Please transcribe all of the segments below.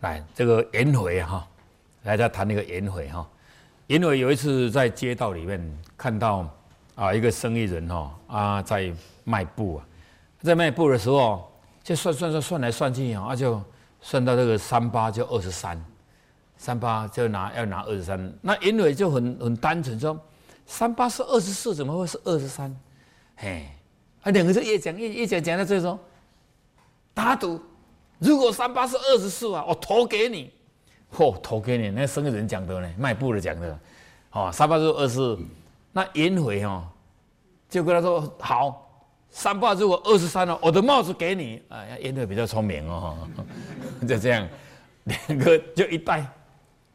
来，这个颜回哈，来再谈那个颜回哈。颜回有一次在街道里面看到啊一个生意人哈啊在卖布啊，在卖布的时候就算算算算来算去啊，就算到这个三八就二十三，三八就拿要拿二十三。那颜回就很很单纯说，三八是二十四，怎么会是二十三？嘿，啊两个就越讲越越讲讲到最后，打赌。如果三八是二十四啊，我投给你，嚯，投给你，那生意人讲的呢，卖布的讲的，哦，三八是二十四，那颜回哦，就跟他说好，三八如果二十三了，我的帽子给你，哎，颜回比较聪明哦，就这样，两个就一戴，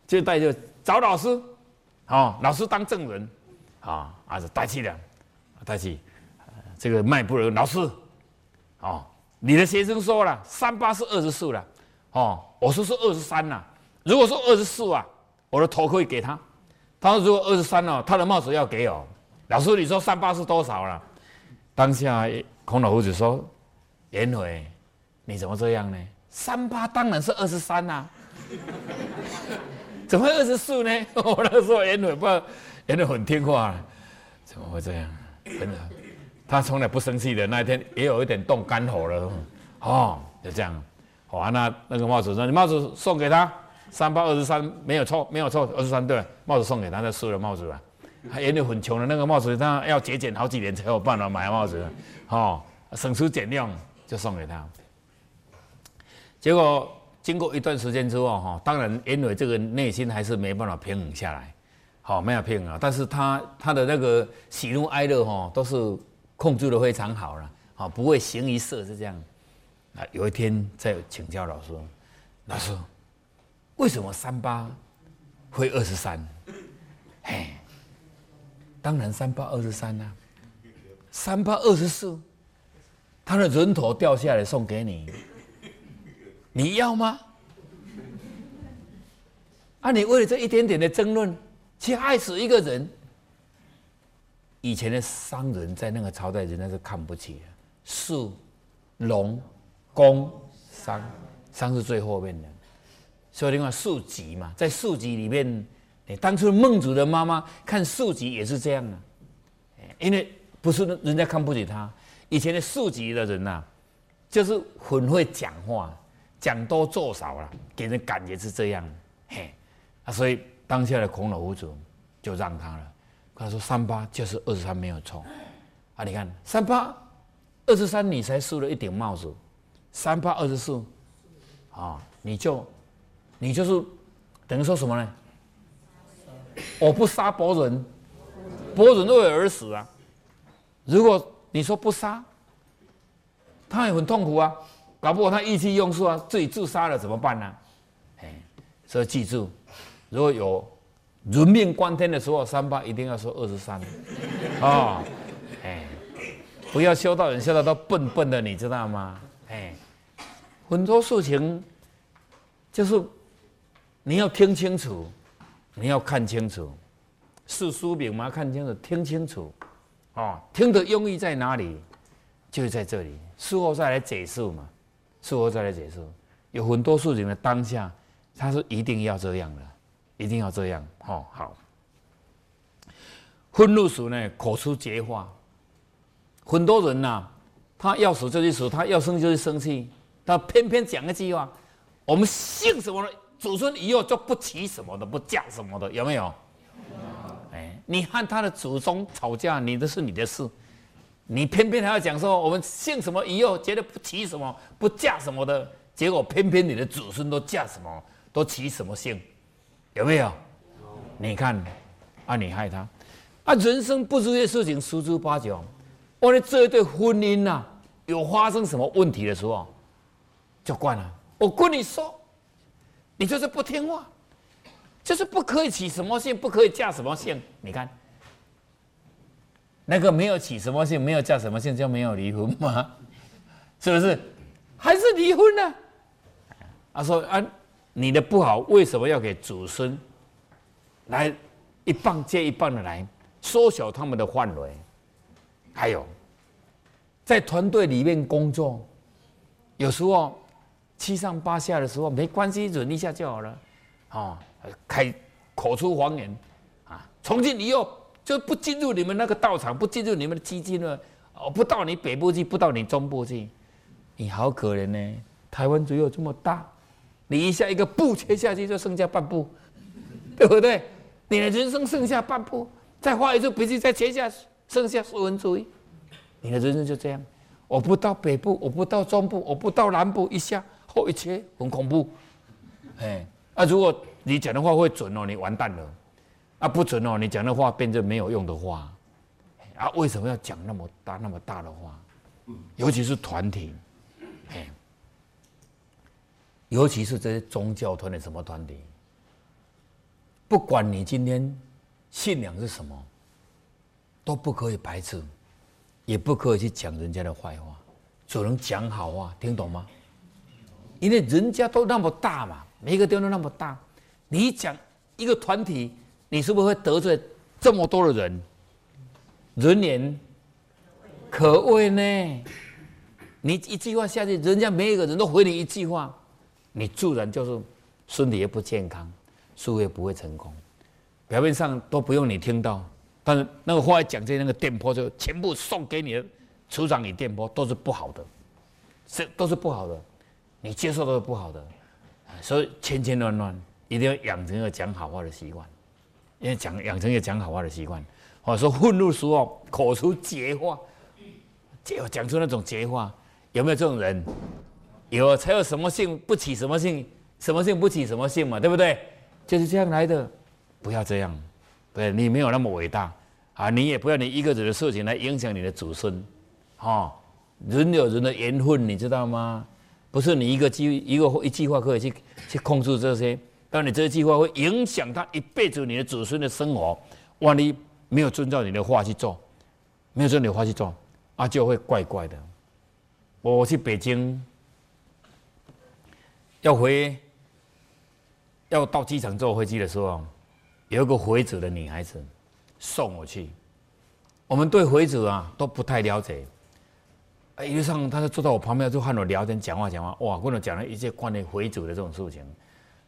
就戴就找老师，哦，老师当证人，啊，啊是带去了，带去，这个卖布的老师，哦。你的学生说了，三八是二十四了，哦，我说是二十三呐。如果说二十四啊，我的头可以给他。他说如果二十三呢，他的帽子要给我。老师，你说三八是多少了？当下孔老夫子说：“颜回，你怎么这样呢？三八当然是二十三呐，怎么会二十四呢？” 我那时候颜回不，颜回很听话，怎么会这样？真的。他从来不生气的那一天，也有一点动肝火了，哦，就这样，好，那那个帽子说：“你帽子送给他，三八二十三没有错，没有错，二十三对，帽子送给他，他收了帽子吧。他眼里很穷的那个帽子，他要节俭好几年才有办法买帽子，哦，省吃俭用就送给他。结果经过一段时间之后，哈，当然因为这个内心还是没办法平衡下来，好，没有平衡，但是他他的那个喜怒哀乐，哈，都是。控制的非常好了，啊，不会形于色是这样。啊，有一天在请教老师，老师，为什么三八会二十三？嘿，当然三八二十三呐，三八二十四，他的人头掉下来送给你，你要吗？啊，你为了这一点点的争论，去害死一个人？以前的商人，在那个朝代，人家是看不起的。士、农、工、商，商是最后面的。所以另外庶吉嘛，在庶吉里面，哎，当初孟子的妈妈看庶吉也是这样的。因为不是人家看不起他，以前的庶吉的人呐，就是很会讲话，讲多做少了，给人感觉是这样。嘿，啊，所以当下的孔老夫子就让他了。他说：“三八就是二十三，没有错啊！你看三八二十三，你才输了一顶帽子；三八二十四，啊，你就你就是等于说什么呢？我不杀伯仁，伯仁为而死啊！如果你说不杀，他也很痛苦啊，搞不好他意气用事啊，自己自杀了怎么办呢？哎，所以记住，如果有。”人命关天的时候，三八一定要说二十三，啊，哎，不要修道人修到都笨笨的，你知道吗？哎，很多事情就是你要听清楚，你要看清楚，是书名吗？看清楚，听清楚，哦，听的用意在哪里？就是在这里，事后再来解释嘛，事后再来解释，有很多事情的当下，他是一定要这样的。一定要这样，哦，好。愤怒时呢，口出绝话。很多人呐，他要死就去死，他要生就去生气，他偏偏讲一句话：我们姓什么的，祖孙以后就不起什么的，不嫁什么的，有没有？哎，你和他的祖宗吵架，你的是你的事，你偏偏还要讲说我们姓什么以后绝对不起什么，不嫁什么的，结果偏偏你的祖孙都嫁什么，都起什么姓。有没有？你看，啊，你害他，啊，人生不如意事情十之八九。我的这一对婚姻呐，有发生什么问题的时候，就惯了。我跟你说，你就是不听话，就是不可以起什么姓，不可以嫁什么姓。你看，那个没有起什么姓，没有嫁什么姓，就没有离婚吗？是不是？还是离婚呢？他说啊。你的不好为什么要给祖孙来一棒接一棒的来缩小他们的范围？还有，在团队里面工作，有时候七上八下的时候，没关系，忍一下就好了。哦，开口出狂言啊！从今以后就不进入你们那个道场，不进入你们的基金了。哦，不到你北部去，不到你中部去，你好可怜呢。台湾只有这么大，你一下一个步切下去，就剩下半步，对不对？你的人生剩下半步，再画一次笔记，再切下，剩下四分之一，你的人生就这样。我不到北部，我不到中部，我不到南部，一下后一切很恐怖。哎，啊，如果你讲的话会准哦，你完蛋了。啊，不准哦，你讲的话变成没有用的话。啊，为什么要讲那么大那么大的话？尤其是团体，尤其是这些宗教团体什么团体，不管你今天信仰是什么，都不可以排斥，也不可以去讲人家的坏话，只能讲好话，听懂吗？因为人家都那么大嘛，每一个地方都那么大，你讲一个团体，你是不是会得罪这么多的人？人言可畏呢，你一句话下去，人家每一个人都回你一句话，你自然就是身体也不健康，事业不会成功。表面上都不用你听到，但是那个话一讲在那个电波就全部送给你的磁场与电波都是不好的，是都是不好的，你接受都是不好的，所以千千万万一定要养成一个讲好话的习惯，因为讲养成一个讲好话的习惯。我说愤怒时候口出绝话，就讲出那种绝话，有没有这种人？有才有什么姓不起什么姓，什么姓不起什么姓嘛，对不对？就是这样来的，不要这样，对你没有那么伟大啊！你也不要你一个人的事情来影响你的子孙，哈！人有人的缘分，你知道吗？不是你一个句一个一句话可以去去控制这些，但你这句话会影响他一辈子你的子孙的生活，万一。没有遵照你的话去做，没有遵照你的话去做，啊，就会怪怪的。我去北京，要回，要到机场坐飞机的时候，有一个回族的女孩子送我去。我们对回族啊都不太了解，一路上他就坐在我旁边，就和我聊天、讲话、讲话，哇，跟我讲了一些关于回族的这种事情。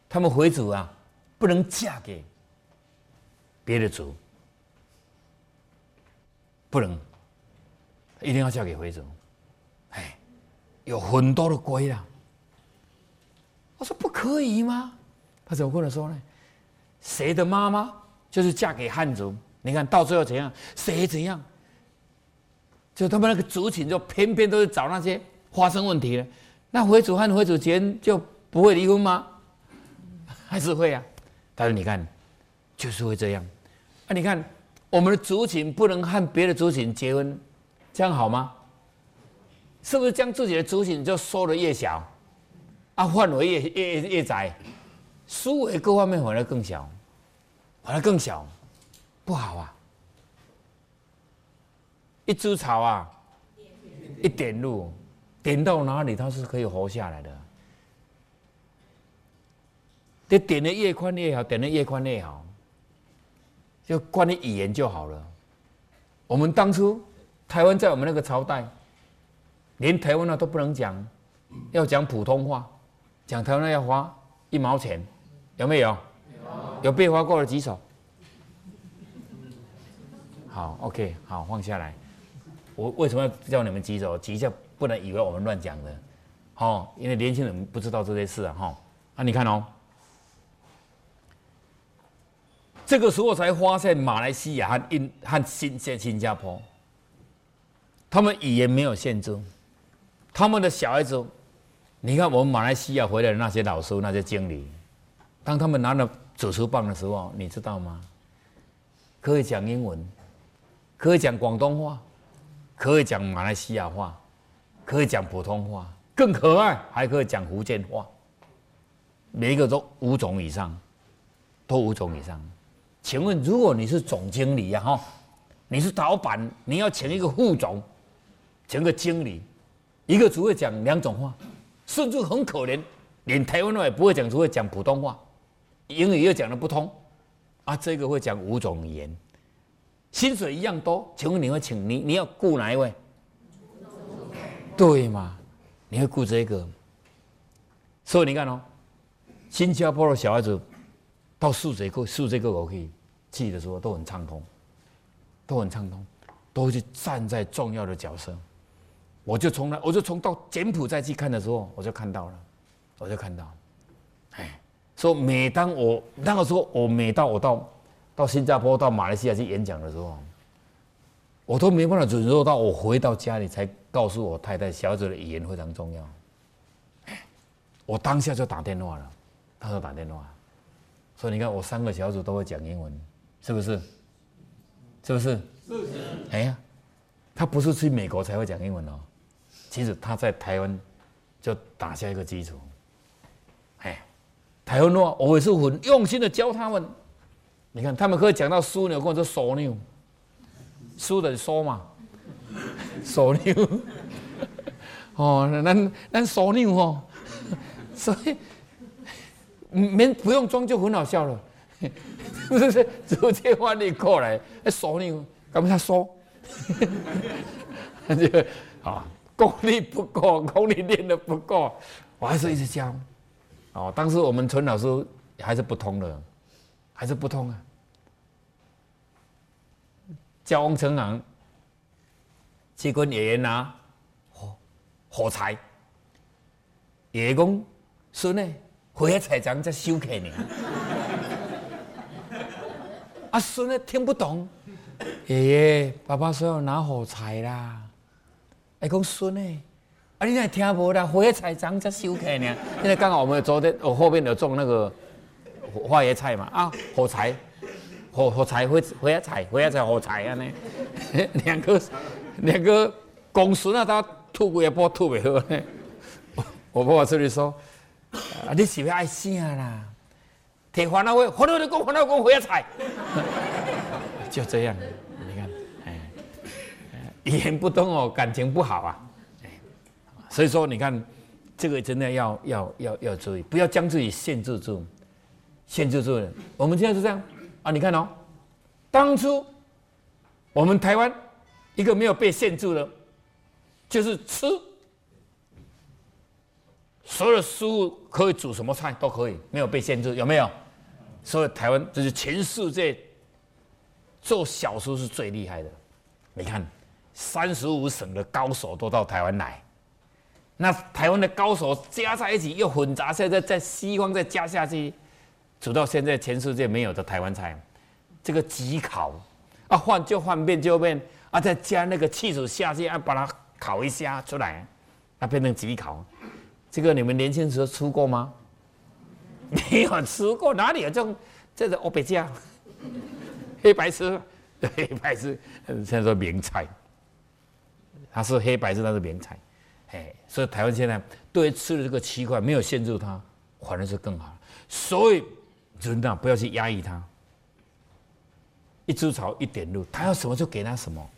他们回族啊，不能嫁给别的族。不能，一定要嫁给回族。哎，有很多的规啦。我说不可以吗？他怎么跟我说呢？谁的妈妈就是嫁给汉族？你看到最后怎样？谁怎样？就他们那个族群，就偏偏都是找那些发生问题的。那回族和回族间就不会离婚吗？还是会啊？他说：“你看，就是会这样。啊，你看。”我们的族群不能和别的族群结婚，这样好吗？是不是将自己的族群就缩得越小，啊，范围越越越窄，思维各方面反而更小，反而更小，不好啊！一株草啊，一点路，点到哪里它是可以活下来的。这点的越宽越好，点的越宽越好。就关于语言就好了。我们当初台湾在我们那个朝代，连台湾话都不能讲，要讲普通话，讲台湾要花一毛钱，有没有？有被花过的举手。好，OK，好，放下来。我为什么要叫你们举手？举一下，不能以为我们乱讲的，哦，因为年轻人不知道这些事啊，哈。啊，你看哦。这个时候才发现，马来西亚和印和新新新加坡，他们语言没有限制，他们的小孩子，你看我们马来西亚回来的那些老师、那些经理，当他们拿了主持棒的时候，你知道吗？可以讲英文，可以讲广东话，可以讲马来西亚话，可以讲普通话，更可爱，还可以讲福建话，每一个都五种以上，都五种以上。请问，如果你是总经理呀，哈，你是老板，你要请一个副总，请个经理，一个只会讲两种话，甚至很可怜，连台湾话也不会讲，只会讲普通话，英语又讲的不通，啊，这个会讲五种语言，薪水一样多，请问你会请你你要雇哪一位？对吗？你会雇这个？所以你看哦，新加坡的小孩子到数学课、数学课我可以记的时候都很畅通，都很畅通，都是站在重要的角色。我就从来，我就从到柬埔寨去看的时候，我就看到了，我就看到，哎，说每当我那个时候，我每到我到到新加坡、到马来西亚去演讲的时候，我都没办法忍受到，我回到家里才告诉我太太，小子的语言非常重要。我当下就打电话了，他说打电话，所以你看我三个小组都会讲英文，是不是？是不是？是。哎呀，他不是去美国才会讲英文哦。其实他在台湾就打下一个基础，哎，台湾话我也是很用心的教他们。你看，他们可以讲到枢纽，或者说枢纽，枢的枢嘛，枢纽。哦，那那枢纽哦，所以没不用装就很好笑了，是不是？直接翻译过来，枢纽，干嘛他说？那就啊。功力不够，功力练的不够，我还是一直教。哦，当时我们陈老师还是不通的，还是不通啊。教王成昂去跟爷爷拿火火柴，爷爷讲孙呢，火柴长在修开呢。啊，孙呢听不懂，爷爷爸爸说要拿火柴啦。哎，讲孙呢？啊，你那听无啦？花椰菜长才收起呢。因为刚好我们昨天我后面有种那个花椰菜嘛，啊，火柴，火火柴，花花椰菜，花椰菜，火柴啊呢。两个两个公孙啊，他吐过也不吐袂好呢。我爸爸这里说，啊，你是不是爱啥啦？铁烦恼会，烦恼就讲烦恼讲花椰菜，就这样。语言不通哦，感情不好啊，所以说你看，这个真的要要要要注意，不要将自己限制住，限制住了。我们现在是这样啊，你看哦，当初我们台湾一个没有被限制的，就是吃，所有的食物可以煮什么菜都可以，没有被限制，有没有？所以台湾这是全世界做小吃是最厉害的，你看。三十五省的高手都到台湾来，那台湾的高手加在一起又混杂，现在在西方再加下去，煮到现在全世界没有的台湾菜，这个急烤啊，换就换变就变啊，再加那个气煮下去啊，把它烤一下出来，啊，变成急烤。这个你们年轻时候吃过吗？没有吃过，哪里有这种这种欧贝酱？黑白吃，黑白吃，现在说名菜。它是黑白是它是名菜，哎，所以台湾现在对吃的这个区块没有限制它，反而是更好。所以人呐，不要去压抑它，一株草一点露，他要什么就给他什么，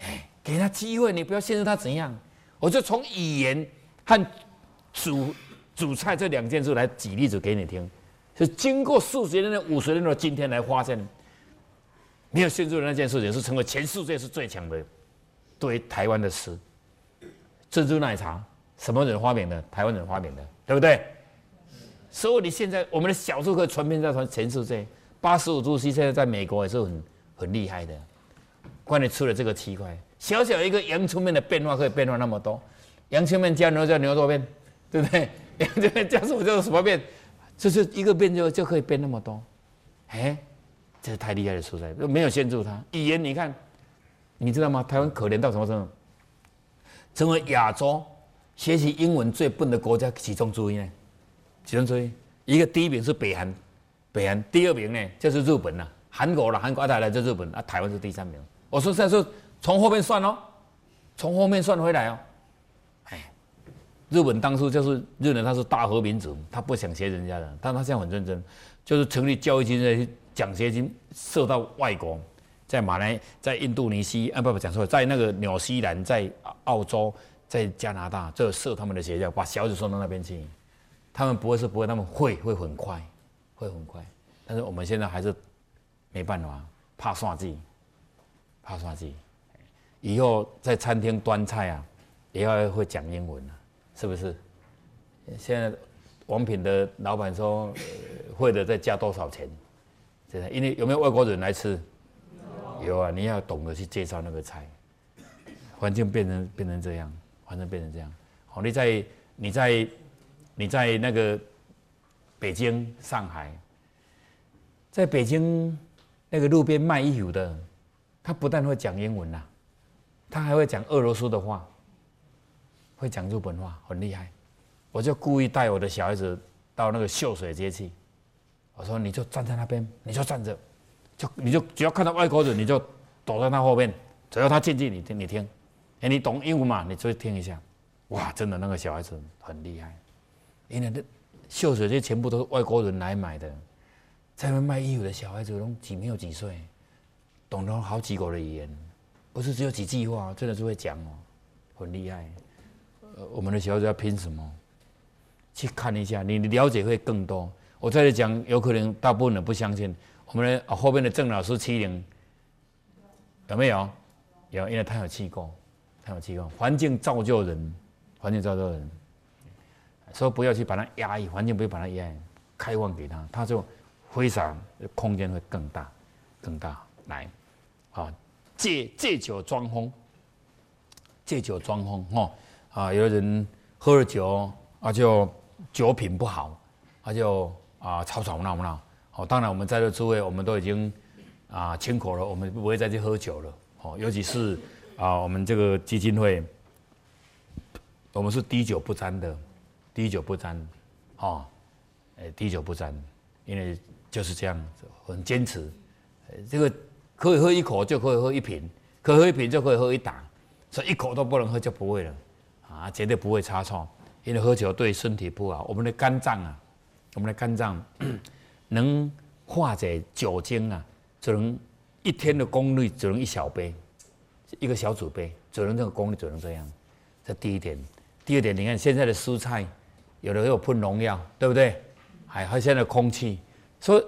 哎，给他机会，你不要限制他怎样。我就从语言和煮煮菜这两件事来举例子给你听，是经过数十年的五十年的今天来发现，没有限制的那件事情是成为全世界是最强的。对台湾的诗，珍珠奶茶什么人发明的？台湾人发明的，对不对？所以你现在我们的小数可以传遍在全全世界。八十五度 C 现在在美国也是很很厉害的。关于出了这个奇怪，小小一个洋葱面的变化可以变化那么多。洋葱面加牛肉叫牛肉面，对不对？洋葱面加什么叫什么面？就是一个变就就可以变那么多。哎，这是太厉害的蔬菜，没有限制它。语言你看。你知道吗？台湾可怜到什么程度？成为亚洲学习英文最笨的国家其中之一呢？其中之一，一个第一名是北韩，北韩第二名呢就是日本了，韩国了，韩国再来就日本啊，台湾是第三名。我说现在是从后面算哦，从后面算回来哦。哎，日本当初就是日本，他是大和民族，他不想学人家的，但他现在很认真，就是成立教育基金的奖学金设到外国。在马来，在印度尼西啊，不不讲错，在那个纽西兰，在澳洲，在加拿大，这设他们的学校，把小子送到那边去。他们不会是不会，他们会会很快，会很快。但是我们现在还是没办法，怕算计，怕算计。以后在餐厅端菜啊，也要会讲英文啊，是不是？现在王品的老板说会的再加多少钱？现在，因为有没有外国人来吃？有啊，你要懂得去介绍那个菜。环境变成变成这样，环境变成这样。好，你在你在你在那个北京、上海，在北京那个路边卖衣服的，他不但会讲英文呐，他还会讲俄罗斯的话，会讲日本话，很厉害。我就故意带我的小孩子到那个秀水街去，我说你就站在那边，你就站着，就你就只要看到外国人，你就躲在他后面，只要他进去，你听你听。哎，你懂英文嘛？你就听一下，哇，真的那个小孩子很厉害，因为那秀水这全部都是外国人来买的，在那卖衣服的小孩子都几没有几岁，懂得好几国的语言，不是只有几句话，真的是会讲哦，很厉害。呃，我们的小孩子要拼什么？去看一下，你了解会更多。我在这讲，有可能大部分人不相信。我们的后边的郑老师七零有没有？有，因为他有气功，他有气功，环境造就人，环境造就人，所以不要去把它压抑，环境不要把它压抑，开放给他，他就非常空间会更大，更大。来，啊，借借酒装疯，借酒装疯，哈，啊，有的人喝了酒，啊，就酒品不好，他就啊吵吵闹闹。好，当然我们在座诸位，我们都已经啊清口了，我们不会再去喝酒了。哦，尤其是。啊，我们这个基金会，我们是滴酒不沾的，滴酒不沾，哦，哎，滴酒不沾，因为就是这样，很坚持。这个可以喝一口就可以喝一瓶，可喝一瓶就可以喝一打，所以一口都不能喝就不会了，啊，绝对不会差错，因为喝酒对身体不好。我们的肝脏啊，我们的肝脏能化解酒精啊，只能一天的功率只能一小杯。一个小组杯，只能这个功率只能这样，这第一点。第二点，你看现在的蔬菜，有的有喷农药，对不对？还还现在空气，所以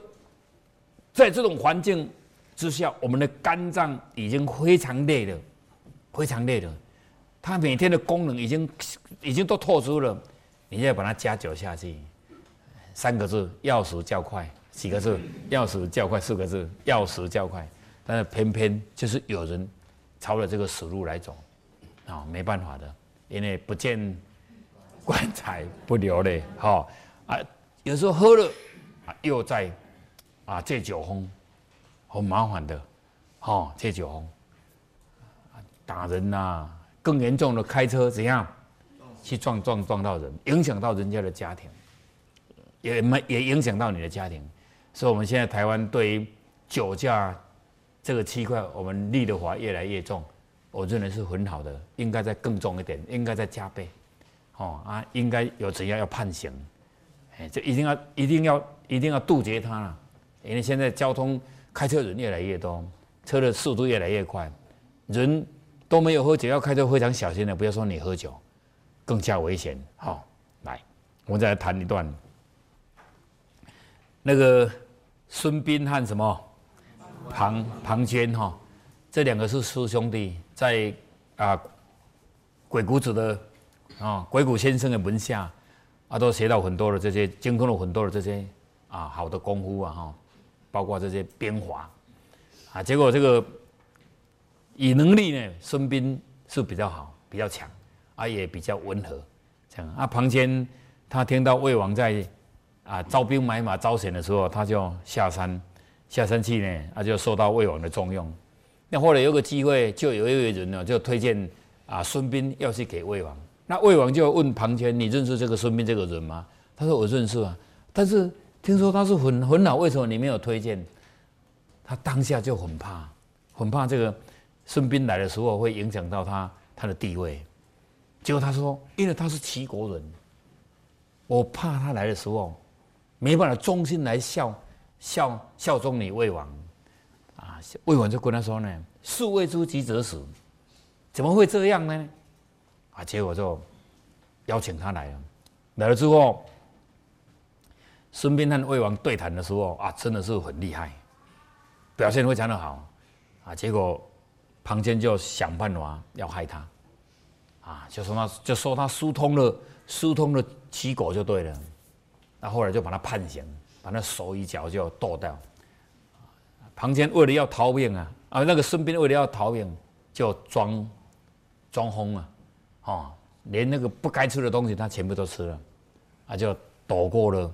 在这种环境之下，我们的肝脏已经非常累了，非常累了。它每天的功能已经已经都透支了，你再把它加酒下去，三个字：药食较快。几个字？药食较快。四个字：药食较快。但是偏偏就是有人。朝着这个死路来走，啊，没办法的，因为不见棺材不流泪，哈啊，有时候喝了啊，又在啊借酒疯，很麻烦的，哈借酒疯，打人呐，更严重的开车怎样去撞撞撞到人，影响到人家的家庭，也没也影响到你的家庭，所以我们现在台湾对于酒驾。这个区块我们立的法越来越重，我认为是很好的，应该再更重一点，应该再加倍，哦啊，应该有怎样要判刑，哎，这一定要一定要一定要杜绝它了，因为现在交通开车人越来越多，车的速度越来越快，人都没有喝酒要开车非常小心的，不要说你喝酒，更加危险。好，来，我们再来谈一段，那个孙膑和什么？庞庞涓哈，这两个是师兄弟，在啊鬼谷子的啊鬼谷先生的门下啊，都学到很多的这些，精通了很多的这些啊好的功夫啊哈，包括这些编法啊。结果这个以能力呢，孙膑是比较好，比较强，啊也比较温和这样啊。庞涓他听到魏王在啊招兵买马招贤的时候，他就下山。下山去呢，他就受到魏王的重用。那后来有个机会，就有一位人呢，就推荐啊孙膑要去给魏王。那魏王就问庞涓：“你认识这个孙膑这个人吗？”他说：“我认识啊，但是听说他是很很老，为什么你没有推荐？”他当下就很怕，很怕这个孙膑来的时候会影响到他他的地位。结果他说：“因为他是齐国人，我怕他来的时候没办法忠心来效。”效效忠你魏王，啊，魏王就跟他说呢：“树未出急则死，怎么会这样呢？”啊，结果就邀请他来了。来了之后，孙膑和魏王对谈的时候啊，真的是很厉害，表现非常的好。啊，结果庞涓就想办法要害他，啊，就说他就说他疏通了疏通了齐国就对了。那后来就把他判刑，把那手一脚就剁掉。庞坚为了要逃命啊，啊，那个孙膑为了要逃命，就装装疯啊，哦，连那个不该吃的东西他全部都吃了，啊，就躲过了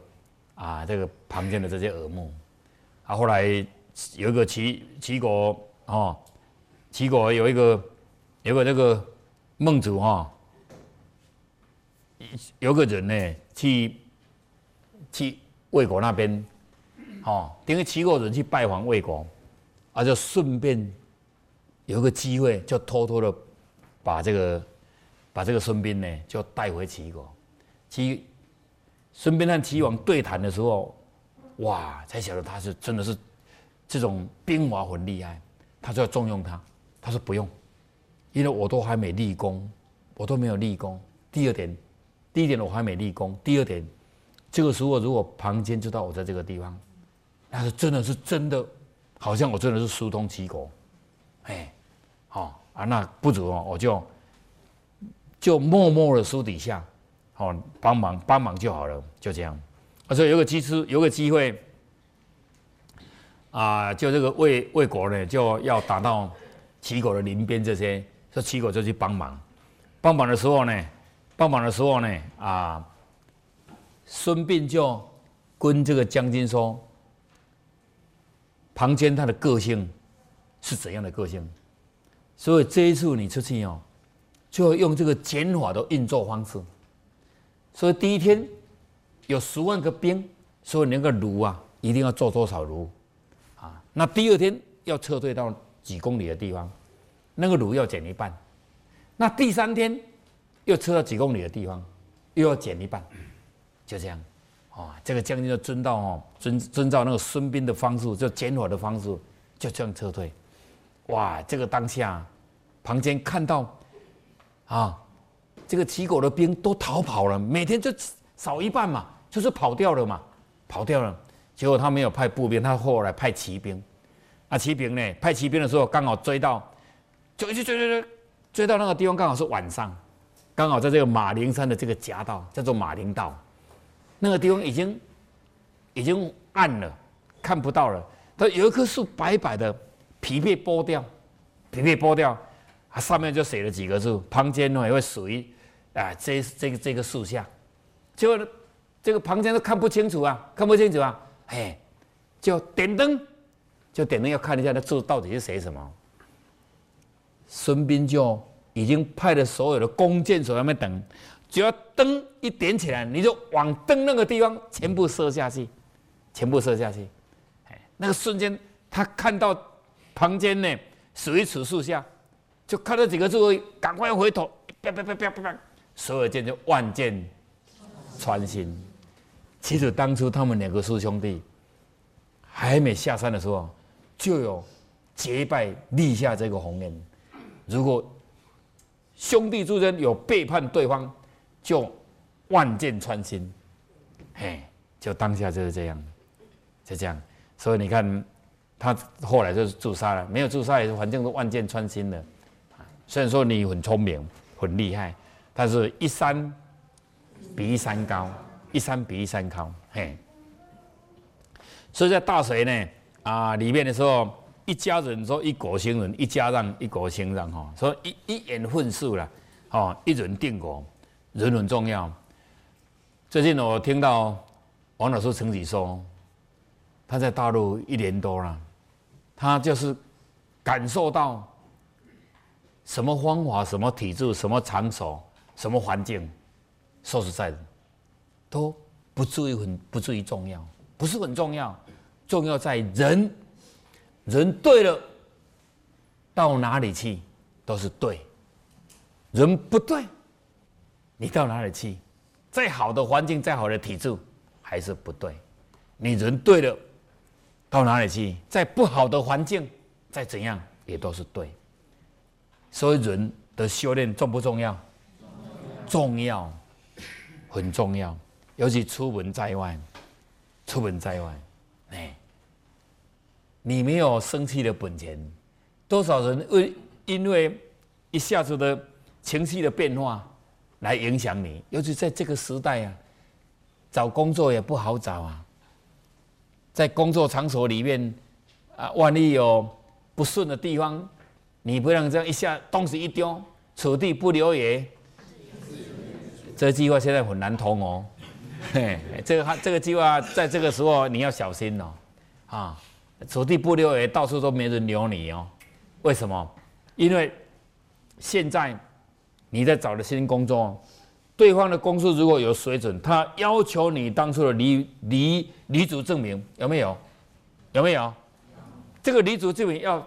啊这个庞坚的这些耳目。啊，后来有一个齐齐国哦，齐国有一个有个那个孟子哈，有个人呢去去魏国那边。哦，等于齐国人去拜访魏国，啊，就顺便有个机会，就偷偷的把这个把这个孙膑呢，就带回齐国。齐孙膑和齐王对谈的时候，哇，才晓得他是真的是这种兵法很厉害，他就要重用他。他说不用，因为我都还没立功，我都没有立功。第二点，第一点我还没立功，第二点，这个时候如果庞坚知道我在这个地方。那是真的是真的，好像我真的是疏通齐国，哎，好啊，那不如，我就就默默的私底下，好帮忙帮忙就好了，就这样。而且有个机次，有个机会，啊，就这个魏魏国呢，就要打到齐国的邻边这些，说齐国就去帮忙。帮忙的时候呢，帮忙的时候呢，啊，孙膑就跟这个将军说。庞涓他的个性是怎样的个性？所以这一次你出去哦，就要用这个减法的运作方式。所以第一天有十万个兵，所以那个炉啊一定要做多少卢啊？那第二天要撤退到几公里的地方，那个卢要减一半。那第三天又撤到几公里的地方，又要减一半，就这样。啊，这个将军就遵照哦，遵遵照那个孙膑的方式，就减火的方式，就这样撤退。哇，这个当下，庞坚看到，啊，这个齐国的兵都逃跑了，每天就少一半嘛，就是跑掉了嘛，跑掉了。结果他没有派步兵，他后来派骑兵。啊，骑兵呢，派骑兵的时候刚好追到，就一直追追追，追到那个地方刚好是晚上，刚好在这个马陵山的这个夹道，叫做马陵道。那个地方已经已经暗了，看不到了。他有一棵树白白的，皮被剥掉，皮被剥掉，它上面就写了几个字。旁边呢也会属于啊，这这个这个树下，结果这个旁边都看不清楚啊，看不清楚啊，哎，就点灯，就点灯要看一下那字到底是写什么。孙膑就已经派了所有的弓箭手在那边等。只要灯一点起来，你就往灯那个地方全部射下去，全部射下去。哎，那个瞬间，他看到旁边呢，属于此树下，就看到几个字，赶快回头，啪啪啪啪啪啪，所有箭就万箭穿心。其实当初他们两个师兄弟还没下山的时候，就有结拜立下这个宏愿：如果兄弟之间有背叛对方。就万箭穿心，嘿，就当下就是这样，就这样。所以你看，他后来就是自杀了，没有自杀也是反正都万箭穿心的。虽然说你很聪明、很厉害，但是一山比一山高，一山比一山高，嘿。所以在大学呢啊里面的时候，一家人说一国兴仁，一家让一国兴让哈，说一一言混世了，哦，一人定国。人很重要。最近我听到王老师曾经说，他在大陆一年多了，他就是感受到什么方法、什么体制、什么场所、什么环境，说实在的，都不至于很不至于重要，不是很重要，重要在人，人对了，到哪里去都是对，人不对。你到哪里去？再好的环境，再好的体质，还是不对。你人对了，到哪里去？再不好的环境，再怎样也都是对。所以人的修炼重不重要？重要，很重要。尤其出门在外，出门在外，哎，你没有生气的本钱。多少人为因为一下子的情绪的变化来影响你。尤其在这个时代啊，找工作也不好找啊，在工作场所里面啊，万一有不顺的地方，你不能这样一下东西一丢，此地不留爷。这计划现在很难通哦。嘿，这个这个计划在这个时候你要小心哦，啊，此地不留爷，到处都没人留你哦。为什么？因为现在你在找的新工作，对方的公司如果有水准，他要求你当初的离离离职证明有没有？有没有？这个离职证明要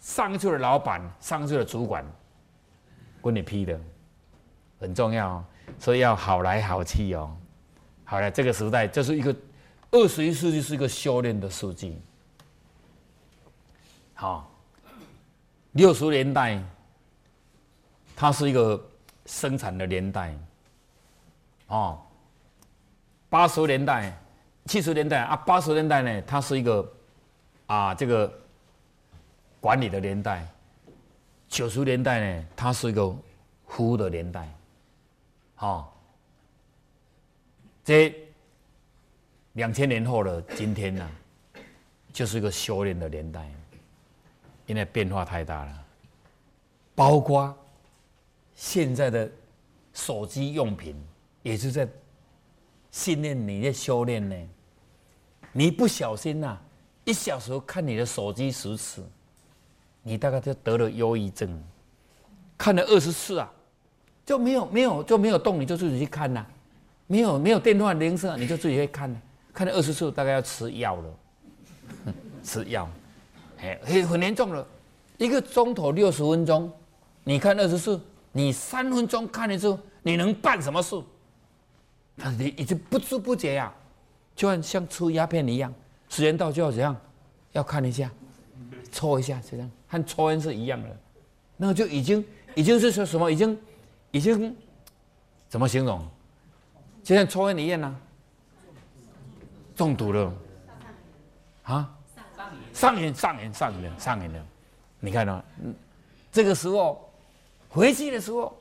上去的老板、上去的主管给你批的，很重要，所以要好来好去哦。好了，这个时代这是一个二十一世纪是一个修炼的世纪。好，六十年代它是一个生产的年代，哦，八十年代、七十年代啊，八十年代呢，它是一个啊这个管理的年代，九十年代呢，它是一个服务的年代，好。这两千年后的今天呢，就是一个修炼的年代，因为变化太大了。包括现在的手机用品，也是在训练你的修炼呢。你不小心呐，一小时看你的手机十次，你大概就得了忧郁症。看了二十次啊，就没有没有就没有动，你就自己去看呐。没有没有电话铃声，你就自己会看，看了二十次，大概要吃药了，吃药，哎，很很严重了。一个钟头六十分钟，你看二十次，你三分钟看一次，你能办什么事？你已经不知不觉呀，就像像吃鸦片一样，时间到就要怎样，要看一下，抽一下，这样和抽烟是一样的，那个就已经已经是说什么？已经已经怎么形容？就像抽烟一样呢，中毒了，啊，上瘾上瘾上瘾了上瘾了，你看到，这个时候回去的时候，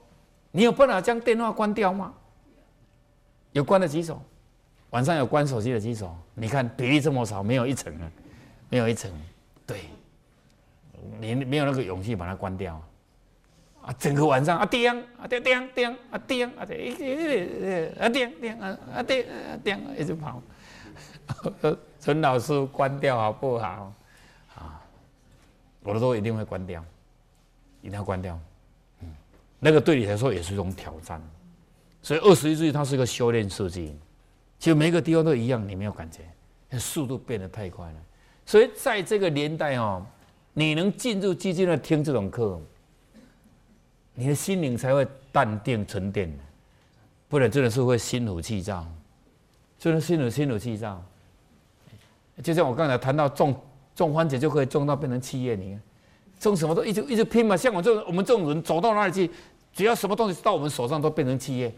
你有办法将电话关掉吗？有关的几手？晚上有关手机的几手？你看比例这么少，没有一层啊，没有一层，对，你没有那个勇气把它关掉。啊，整个晚上啊，叮啊叮叮叮啊叮啊叮，啊叮叮啊啊叮啊叮，一直跑。陈老师关掉好不好？啊，我的都一定会关掉，一定要关掉。那个对你来说也是一种挑战。所以二十一世纪它是一个修炼世纪，其实每个地方都一样，你没有感觉，速度变得太快了。所以在这个年代哦，你能进入寂静的听这种课。你的心灵才会淡定沉淀，不然真的是会心浮气躁，真的心浮心浮气躁。就像我刚才谈到种种番茄就可以种到变成企业，你种什么都一直一直拼嘛。像我这种我们这种人走到哪里去，只要什么东西到我们手上都变成企业，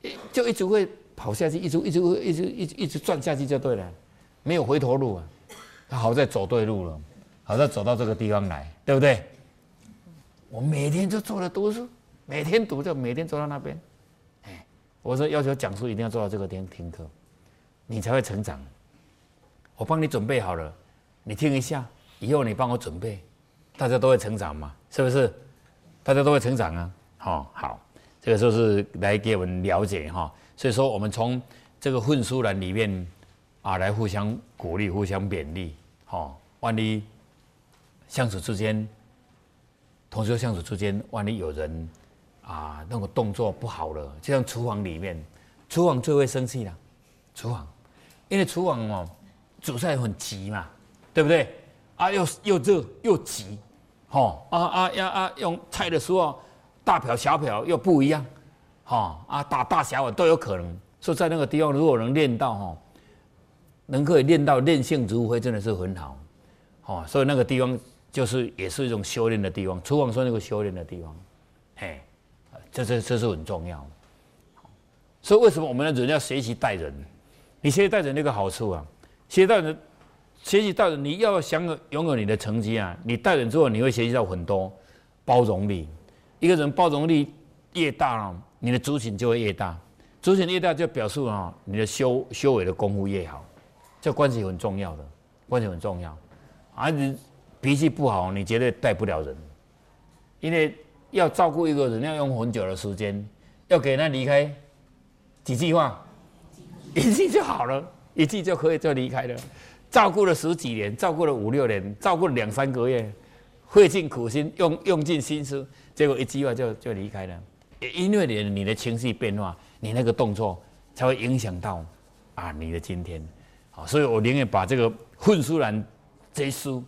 就一直会跑下去，一直一直会一直一直一直转下去就对了，没有回头路啊。好在走对路了，好在走到这个地方来，对不对？我每天就坐着读书，每天读就每天坐到那边。哎，我说要求讲书一定要坐到这个地方听课，你才会成长。我帮你准备好了，你听一下，以后你帮我准备，大家都会成长嘛，是不是？大家都会成长啊。好，好，这个就是来给我们了解哈。所以说，我们从这个混书栏里面啊，来互相鼓励、互相勉励。好，万一相处之间。同学相处之间，万一有人啊，那个动作不好了，就像厨房里面，厨房最会生气了。厨房，因为厨房哦，煮菜很急嘛，对不对？啊，又又热又急，吼啊啊呀啊用菜的时候，大瓢小瓢又不一样，吼啊大大小碗都有可能。所以在那个地方，如果能练到吼，能可以练到练性如灰，真的是很好，哦，所以那个地方。就是也是一种修炼的地方，厨房说那个修炼的地方，嘿，这这这是很重要的。所以为什么我们的人要学习待人？你学习待人那个好处啊，学习待人，学习待人，你要想拥有你的成绩啊，你带人之后你会学习到很多包容力，一个人包容力越大哦，你的族群就会越大。族群越大，就表示啊，你的修修为的功夫越好。这关系很重要的，关系很重要。啊，你脾气不好，你绝对带不了人。因为要照顾一个人，要用很久的时间，要给他离开几句话，一句就好了，一句就可以就离开了。照顾了十几年，照顾了五六年，照顾了两三个月，费尽苦心，用用尽心思，结果一句话就就离开了。因为你你的情绪变化，你那个动作才会影响到啊你的今天。好，所以我宁愿把这个《混书兰》这书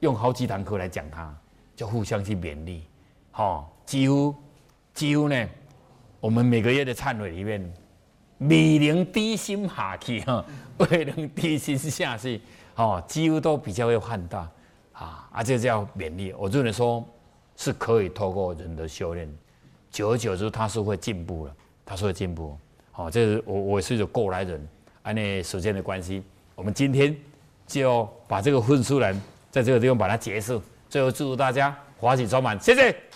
用好几堂课来讲它。就互相去勉励，好，几乎几乎呢，我们每个月的忏悔里面，未能低心下去哈，未能低心下去，哦，几乎都比较会放大，啊，啊，这叫勉励。我认为说是可以透过人的修炼，久而久之，他是会进步了，他是会进步。好，这是我我是一个过来人，按那时间的关系，我们今天就把这个混出来，在这个地方把它结束。最后祝福大家欢喜充满，谢谢。